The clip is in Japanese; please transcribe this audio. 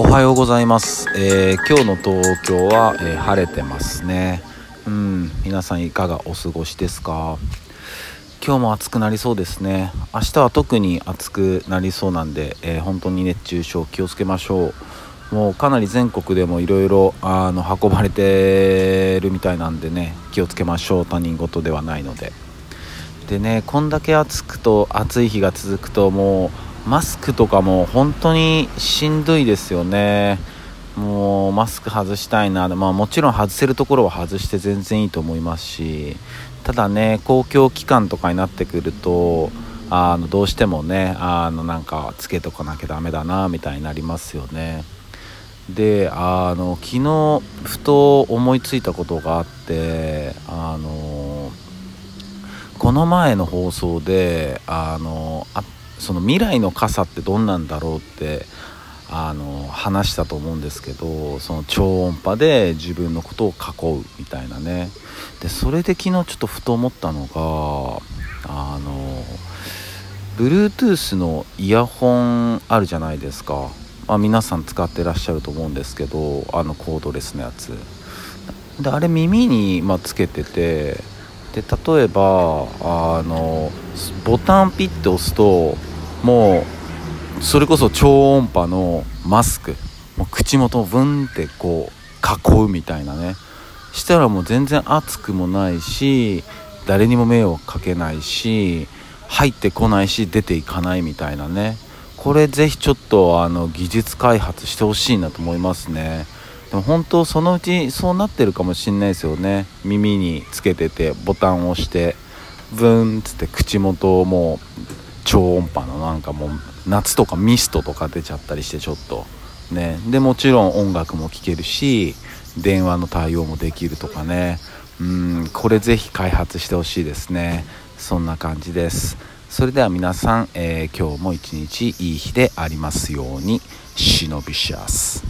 おはようございます、えー今日の東京は、えー晴れてますね。うん皆さんいかがお過ごしですか？今日も暑くなりそうですね。明日は特に暑くなりそうなんで、えー本当に熱中症気をつけましょう。もうかなり全国でもいろいろあの運ばれてるみたいなんでね気をつけましょう。他人事ではないので。でねこんだけ暑くと暑い日が続くともうマスクとかも本当にしんどいですよね。もうマスク外したいな。まあもちろん外せるところは外して全然いいと思いますし。ただね公共機関とかになってくるとあのどうしてもねあのなんかつけとかなきゃダメだなみたいになりますよね。であの昨日ふと思いついたことがあってあのこの前の放送であのあその未来の傘ってどんなんだろうってあの話したと思うんですけどその超音波で自分のことを囲うみたいなね。でそれで昨日ちょっとふと思ったのがあの Bluetooth のイヤホンあるじゃないですか、まあ、皆さん使ってらっしゃると思うんですけどあのコードレスのやつ。であれ耳に、まあ、つけててで例えばあのボタンピッて押すともうそれこそ超音波のマスク。もう口元をブンってこう囲うみたいなね。したらもう全然熱くもないし誰にも迷惑かけないし入ってこないし出ていかないみたいなね。これぜひちょっとあの技術開発してほしいなと思いますね。でも本当そのうちそうなってるかもしんないですよね。耳につけててボタンを押してブーンっつって口元をもう超音波のなんかもう夏とかミストとか出ちゃったりしてちょっとね。でもちろん音楽も聴けるし電話の対応もできるとかね。うんこれぜひ開発してほしいですね。そんな感じです。それでは皆さん、えー今日も一日いい日でありますように。忍びシャス